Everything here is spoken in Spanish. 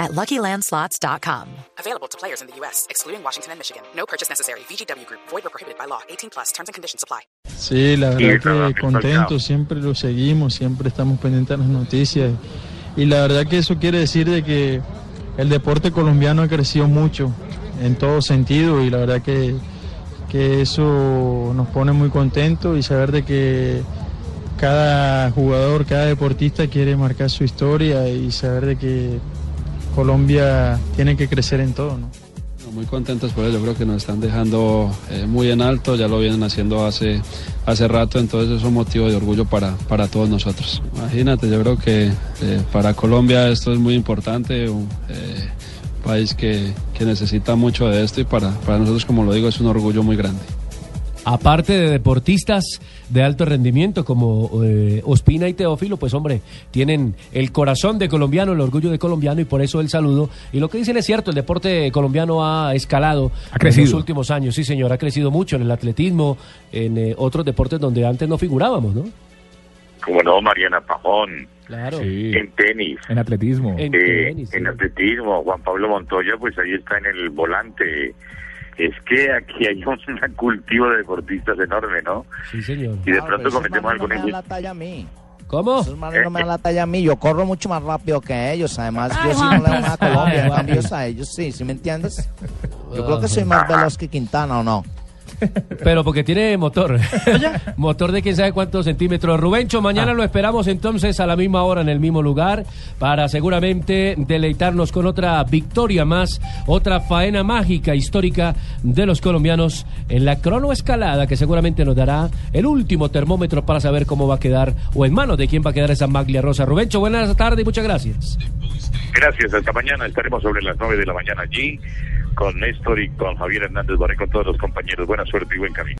at LuckyLandSlots.com. Available to players in the U.S., excluding Washington and Michigan. No purchase necessary. VGW Group. Void or prohibited by law. 18 plus. Terms and conditions apply. Sí, la verdad que contento, siempre lo seguimos, siempre estamos pendientes de las noticias. Y la verdad que eso quiere decir de que el deporte colombiano ha crecido mucho en todo sentido y la verdad que, que eso nos pone muy contentos y saber de que cada jugador, cada deportista quiere marcar su historia y saber de que Colombia tiene que crecer en todo. Muy contentos por yo creo que nos están dejando eh, muy en alto, ya lo vienen haciendo hace, hace rato, entonces es un motivo de orgullo para, para todos nosotros. Imagínate, yo creo que eh, para Colombia esto es muy importante, un eh, país que, que necesita mucho de esto y para, para nosotros, como lo digo, es un orgullo muy grande aparte de deportistas de alto rendimiento como eh, Ospina y Teófilo, pues hombre, tienen el corazón de colombiano, el orgullo de colombiano y por eso el saludo. Y lo que dicen es cierto, el deporte colombiano ha escalado en los últimos años, sí señor, ha crecido mucho en el atletismo, en eh, otros deportes donde antes no figurábamos, ¿no? Como no, Mariana Pajón. Claro. En tenis. En atletismo. En Eh, tenis, en sí. atletismo, Juan Pablo Montoya, pues ahí está en el volante. Es que aquí hay un cultivo de deportistas enorme, ¿no? Sí, señor. Y de Claro, pronto pero esos cometemos algún no me dan la talla a mí. ¿Cómo? Esos manes no me dan la talla a mí. Yo corro mucho más rápido que ellos. Además, yo sí no le doy nada a Colombia. En cambio, a ellos sí. ¿Sí me entiendes? Yo creo que soy más veloz que Quintana, ¿o no? Pero porque tiene motor. motor de quién sabe cuántos centímetros. Rubencho, mañana lo esperamos entonces a la misma hora en el mismo lugar para seguramente deleitarnos con otra victoria más, otra faena mágica histórica de los colombianos en la cronoescalada que seguramente nos dará el último termómetro para saber cómo va a quedar o en manos de quién va a quedar esa maglia rosa. Rubencho, buenas tardes y muchas gracias. Gracias, hasta mañana. Estaremos sobre las 9 de la mañana allí con Néstor y con Javier Hernández Barré, con todos los compañeros. Buena suerte y buen camino.